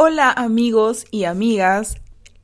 Hola amigos y amigas,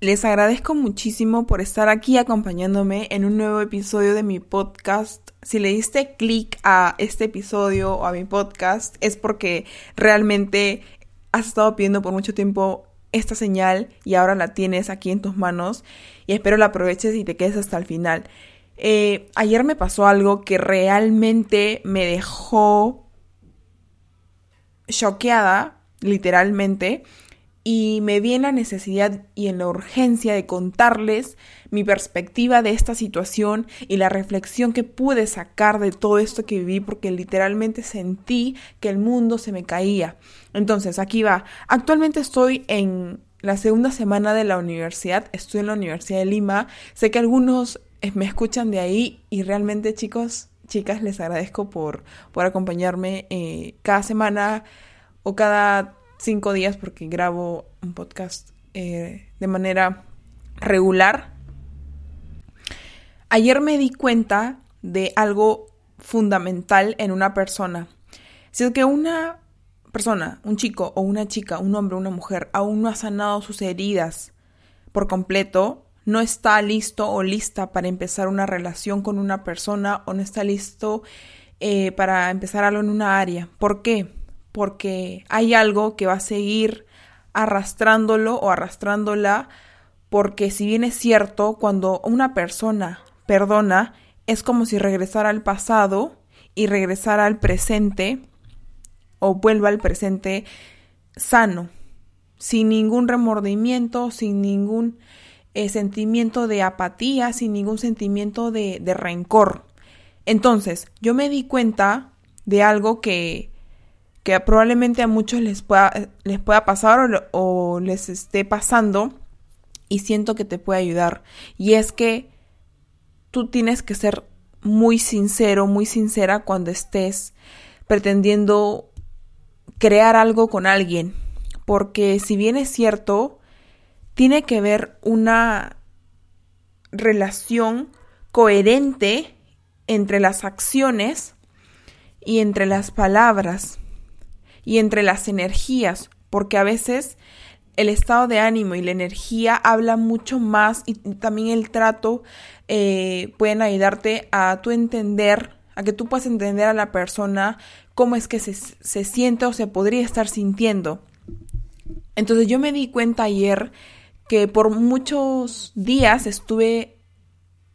les agradezco muchísimo por estar aquí acompañándome en un nuevo episodio de mi podcast. Si le diste clic a este episodio o a mi podcast es porque realmente has estado pidiendo por mucho tiempo esta señal y ahora la tienes aquí en tus manos y espero la aproveches y te quedes hasta el final. Eh, ayer me pasó algo que realmente me dejó choqueada, literalmente, y me vi en la necesidad y en la urgencia de contarles mi perspectiva de esta situación y la reflexión que pude sacar de todo esto que viví porque literalmente sentí que el mundo se me caía. Entonces, aquí va. Actualmente estoy en la segunda semana de la universidad, estoy en la Universidad de Lima. Sé que algunos eh, me escuchan de ahí y realmente chicos, chicas, les agradezco por, por acompañarme eh, cada semana o cada cinco días porque grabo un podcast eh, de manera regular. Ayer me di cuenta de algo fundamental en una persona. Si es que una persona, un chico o una chica, un hombre o una mujer, aún no ha sanado sus heridas por completo, no está listo o lista para empezar una relación con una persona o no está listo eh, para empezar algo en una área. ¿Por qué? Porque hay algo que va a seguir arrastrándolo o arrastrándola, porque si bien es cierto, cuando una persona perdona, es como si regresara al pasado y regresara al presente o vuelva al presente sano, sin ningún remordimiento, sin ningún eh, sentimiento de apatía, sin ningún sentimiento de, de rencor. Entonces, yo me di cuenta de algo que que probablemente a muchos les pueda, les pueda pasar o, les esté pasando y siento que te puede ayudar. Y es que tú tienes que ser muy sincero, muy sincera cuando estés pretendiendo crear algo con alguien. Porque si bien es cierto, tiene que haber una relación coherente entre las acciones y entre las palabras y entre las energías, porque a veces el estado de ánimo y la energía habla mucho más y también el trato eh, pueden ayudarte a tu entender, a que tú puedas entender a la persona cómo es que se, se siente o se podría estar sintiendo. Entonces yo me di cuenta ayer que por muchos días estuve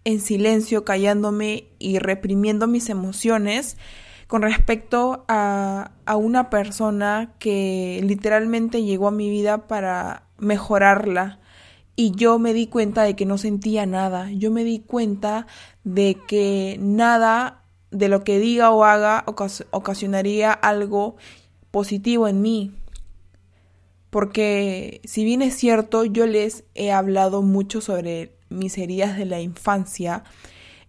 en silencio, callándome y reprimiendo mis emociones con respecto a, una persona que literalmente llegó a mi vida para mejorarla y yo me di cuenta de que no sentía nada. Yo me di cuenta de que nada de lo que diga o haga ocasionaría algo positivo en mí. Porque si bien es cierto, yo les he hablado mucho sobre mis heridas de la infancia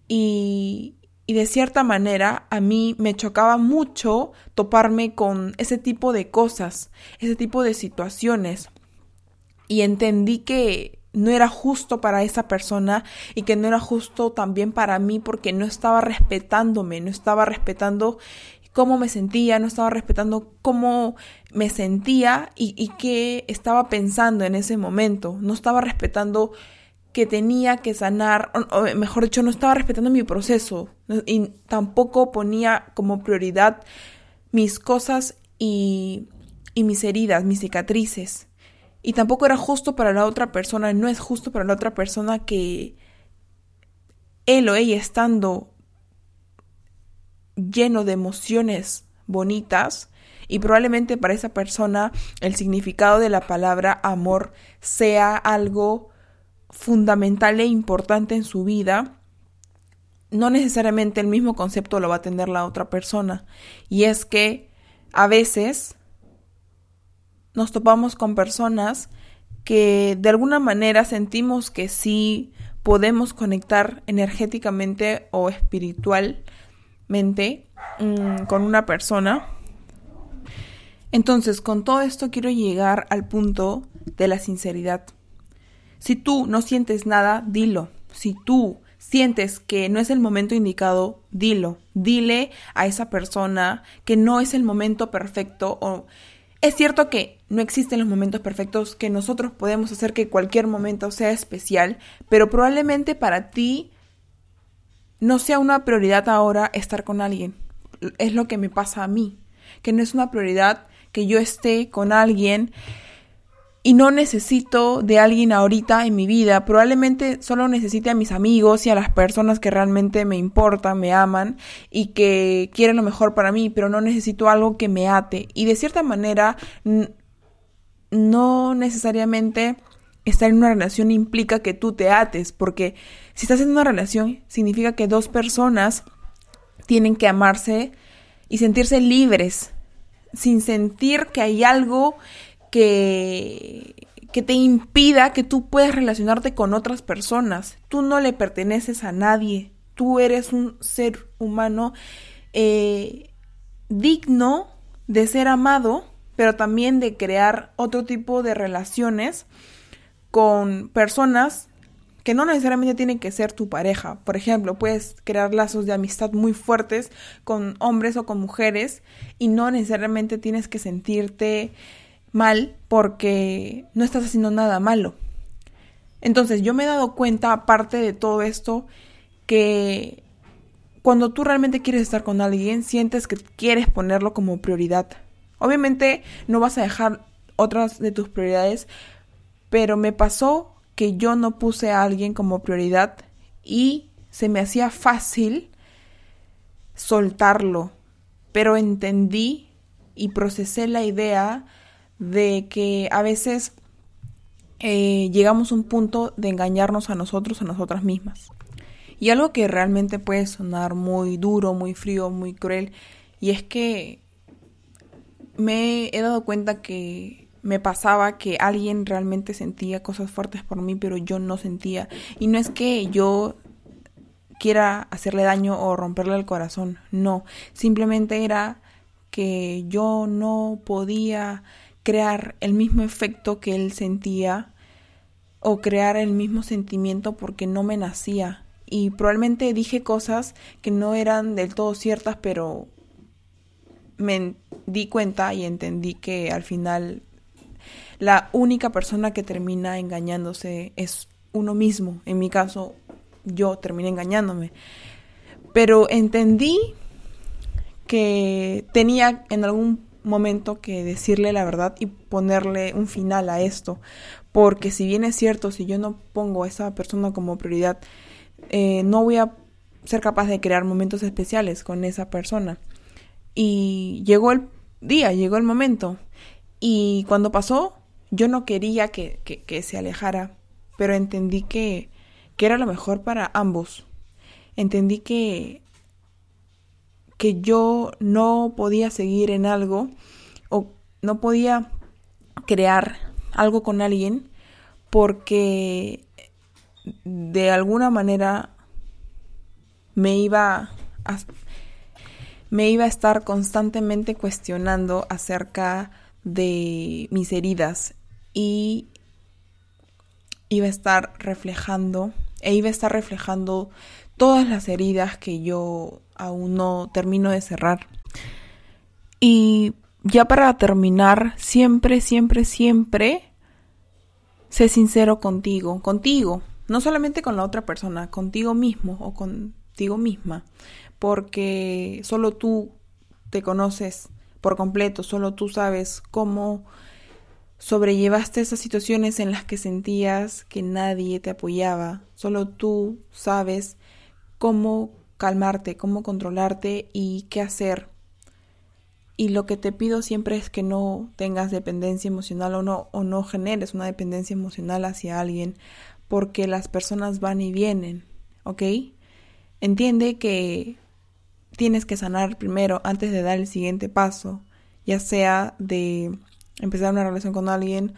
y, y de cierta manera a mí me chocaba mucho toparme con ese tipo de cosas, ese tipo de situaciones. Y entendí que no era justo para esa persona y que no era justo también para mí porque no estaba respetándome, no estaba respetando cómo me sentía, no estaba respetando cómo me sentía y, y qué estaba pensando en ese momento, no estaba respetando que tenía que sanar, o, mejor dicho, no estaba respetando mi proceso y tampoco ponía como prioridad mis cosas y, y mis heridas, mis cicatrices. Y tampoco era justo para la otra persona, no es justo para la otra persona que él o ella estando lleno de emociones bonitas, y probablemente para esa persona el significado de la palabra amor sea algo fundamental e importante en su vida, no necesariamente el mismo concepto lo va a tener la otra persona. Y es que a veces nos topamos con personas que de alguna manera sentimos que sí podemos conectar energéticamente o espiritualmente mm, con una persona. Entonces, con todo esto quiero llegar al punto de la sinceridad. Si tú no sientes nada, dilo. Si tú sientes que no es el momento indicado, dilo. Dile a esa persona que no es el momento perfecto o Es cierto que no existen los momentos perfectos, que nosotros podemos hacer que cualquier momento sea especial, pero probablemente para ti no sea una prioridad ahora estar con alguien. Es lo que me pasa a mí, que no es una prioridad que yo esté con alguien y no necesito de alguien ahorita en mi vida. Probablemente solo necesite a mis amigos y a las personas que realmente me importan, me aman y que quieren lo mejor para mí, pero no necesito algo que me ate. Y de cierta manera, no necesariamente estar en una relación implica que tú te ates, porque si estás en una relación significa que dos personas tienen que amarse y sentirse libres, sin sentir que hay algo que, que te impida que tú puedas relacionarte con otras personas. Tú no le perteneces a nadie. Tú eres un ser humano eh, digno de ser amado, pero también de crear otro tipo de relaciones con personas que no necesariamente tienen que ser tu pareja. Por ejemplo, puedes crear lazos de amistad muy fuertes con hombres o con mujeres y no necesariamente tienes que sentirte mal porque no estás haciendo nada malo. Entonces yo me he dado cuenta, aparte de todo esto, que cuando tú realmente quieres estar con alguien, sientes que quieres ponerlo como prioridad. Obviamente no vas a dejar otras de tus prioridades, pero me pasó que yo no puse a alguien como prioridad y se me hacía fácil soltarlo, pero entendí y procesé la idea de que a veces eh, llegamos a un punto de engañarnos a nosotros, a nosotras mismas. Y algo que realmente puede sonar muy duro, muy frío, muy cruel, y es que me he dado cuenta que me pasaba que alguien realmente sentía cosas fuertes por mí, pero yo no sentía. Y no es que yo quiera hacerle daño o romperle el corazón, no, simplemente era que yo no podía crear el mismo efecto que él sentía o crear el mismo sentimiento porque no me nacía. Y probablemente dije cosas que no eran del todo ciertas, pero me di cuenta y entendí que al final la única persona que termina engañándose es uno mismo. En mi caso, yo terminé engañándome. Pero entendí que tenía en algún momento que decirle la verdad y ponerle un final a esto. Porque si bien es cierto, si yo no pongo a esa persona como prioridad, eh, no voy a ser capaz de crear momentos especiales con esa persona. Y llegó el día, llegó el momento. Y cuando pasó, yo no quería que, que, se alejara, pero entendí que, que era lo mejor para ambos. Entendí que que yo no podía seguir en algo o no podía crear algo con alguien porque de alguna manera me iba a, me iba a estar constantemente cuestionando acerca de mis heridas y iba a estar reflejando e iba a estar reflejando todas las heridas que yo aún no termino de cerrar. Y ya para terminar, siempre, siempre, siempre, sé sincero contigo, contigo, no solamente con la otra persona, contigo mismo o contigo misma, porque solo tú te conoces por completo, solo tú sabes cómo sobrellevaste esas situaciones en las que sentías que nadie te apoyaba, solo tú sabes cómo calmarte, cómo controlarte y qué hacer. Y lo que te pido siempre es que no tengas dependencia emocional o no, o no generes una dependencia emocional hacia alguien, porque las personas van y vienen, ¿ok? Entiende que tienes que sanar primero antes de dar el siguiente paso, ya sea de empezar una relación con alguien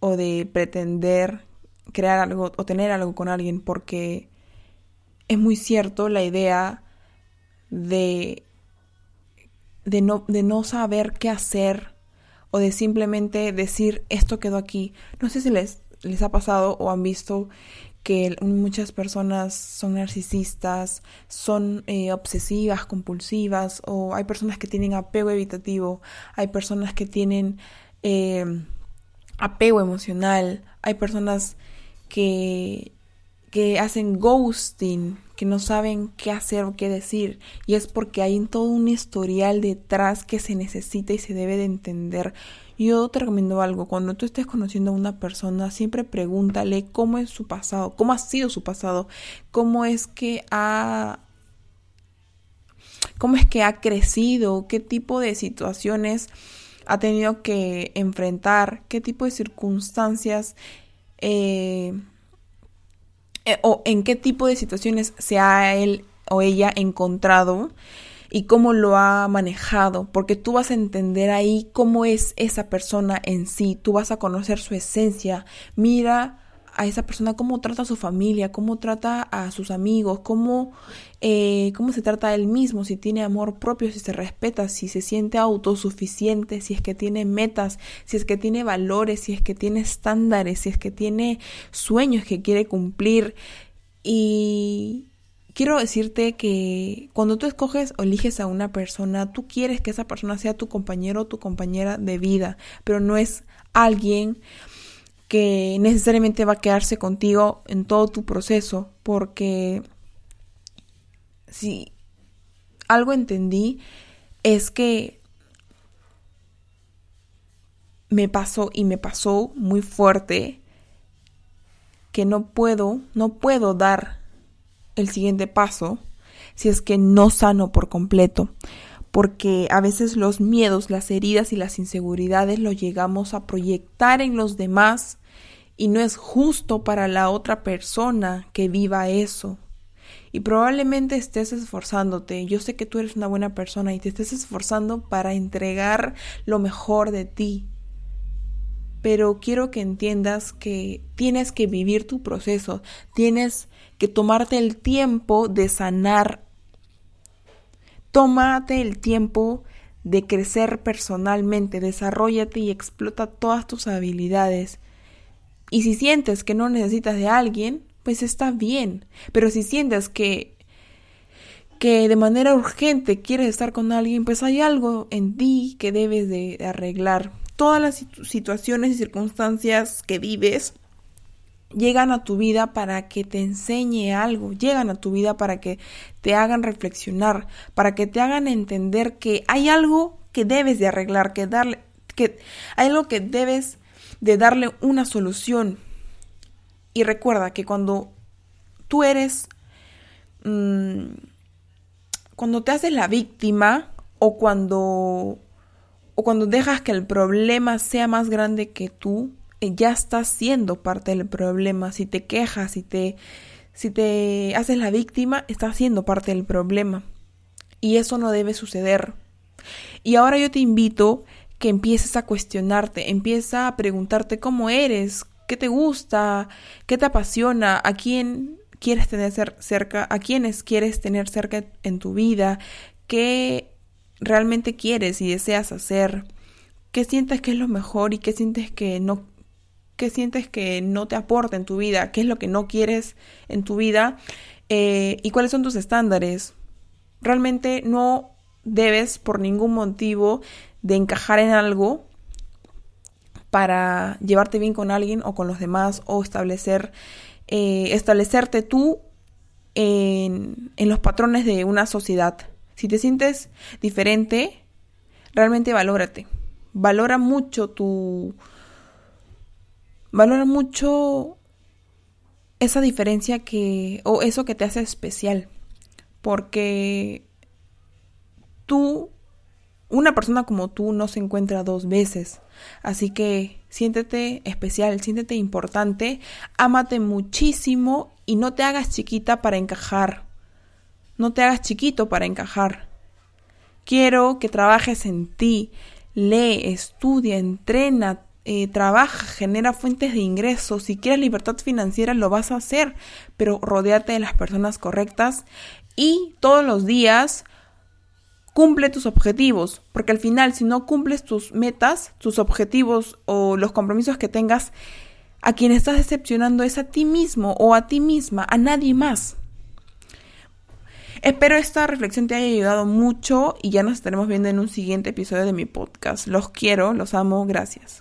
o de pretender crear algo o tener algo con alguien, porque es muy cierto la idea de, de, no, de no saber qué hacer o de simplemente decir esto quedó aquí. No sé si les, les ha pasado o han visto que muchas personas son narcisistas, son eh, obsesivas, compulsivas, o hay personas que tienen apego evitativo, hay personas que tienen eh, apego emocional, hay personas que, que hacen ghosting, que no saben qué hacer o qué decir, y es porque hay todo un historial detrás que se necesita y se debe de entender. Yo te recomiendo algo, cuando tú estés conociendo a una persona, siempre pregúntale cómo es su pasado, cómo ha sido su pasado, cómo es que ha cómo es que ha crecido, qué tipo de situaciones ha tenido que enfrentar, qué tipo de circunstancias eh, eh, o en qué tipo de situaciones se ha él o ella encontrado y cómo lo ha manejado, porque tú vas a entender ahí cómo es esa persona en sí, tú vas a conocer su esencia. Mira a esa persona, cómo trata a su familia, cómo trata a sus amigos, cómo, eh, cómo se trata a él mismo, si tiene amor propio, si se respeta, si se siente autosuficiente, si es que tiene metas, si es que tiene valores, si es que tiene estándares, si es que tiene sueños que quiere cumplir. Y quiero decirte que cuando tú escoges o eliges a una persona, tú quieres que esa persona sea tu compañero o tu compañera de vida, pero no es alguien que necesariamente va a quedarse contigo en todo tu proceso, porque si algo entendí es que me pasó y me pasó muy fuerte que no puedo, no puedo dar el siguiente paso si es que no sano por completo porque a veces los miedos, las heridas y las inseguridades lo llegamos a proyectar en los demás y no es justo para la otra persona que viva eso. Y probablemente estés esforzándote, yo sé que tú eres una buena persona y te estés esforzando para entregar lo mejor de ti. Pero quiero que entiendas que tienes que vivir tu proceso, tienes que tomarte el tiempo de sanar Tómate el tiempo de crecer personalmente, desarrollate y explota todas tus habilidades. Y si sientes que no necesitas de alguien, pues está bien. Pero si sientes que que de manera urgente quieres estar con alguien, pues hay algo en ti que debes de arreglar. Todas las situaciones y circunstancias que vives llegan a tu vida para que te enseñe algo, llegan a tu vida para que te hagan reflexionar, para que te hagan entender que hay algo que debes de arreglar, que darle, que hay algo que debes de darle una solución. Y recuerda que cuando tú eres, mm, cuando te haces la víctima o cuando, o cuando dejas que el problema sea más grande que tú, ya estás siendo parte del problema. Si te quejas, si te, si te haces la víctima, estás siendo parte del problema. Y eso no debe suceder. Y ahora yo te invito que empieces a cuestionarte, empieza a preguntarte cómo eres, qué te gusta, qué te apasiona, a quién quieres tener cerca, a quiénes quieres tener cerca en tu vida, qué realmente quieres y deseas hacer, qué sientes que es lo mejor y qué sientes que no qué sientes que no te aporta en tu vida, qué es lo que no quieres en tu vida eh, y cuáles son tus estándares. Realmente no debes por ningún motivo de encajar en algo para llevarte bien con alguien o con los demás o establecer eh, establecerte tú en, en los patrones de una sociedad. Si te sientes diferente, realmente valórate. Valora mucho tu, valora mucho esa diferencia que, o eso que te hace especial, porque tú, una persona como tú no se encuentra dos veces, así que siéntete especial, siéntete importante, ámate muchísimo y no te hagas chiquita para encajar, no te hagas chiquito para encajar. Quiero que trabajes en ti, lee, estudia, entrena, eh, trabaja, genera fuentes de ingresos. Si quieres libertad financiera, lo vas a hacer, pero rodeate de las personas correctas y todos los días cumple tus objetivos, porque al final, si no cumples tus metas, tus objetivos o los compromisos que tengas, a quien estás decepcionando es a ti mismo o a ti misma, a nadie más. Espero esta reflexión te haya ayudado mucho y ya nos estaremos viendo en un siguiente episodio de mi podcast. Los quiero, los amo, gracias.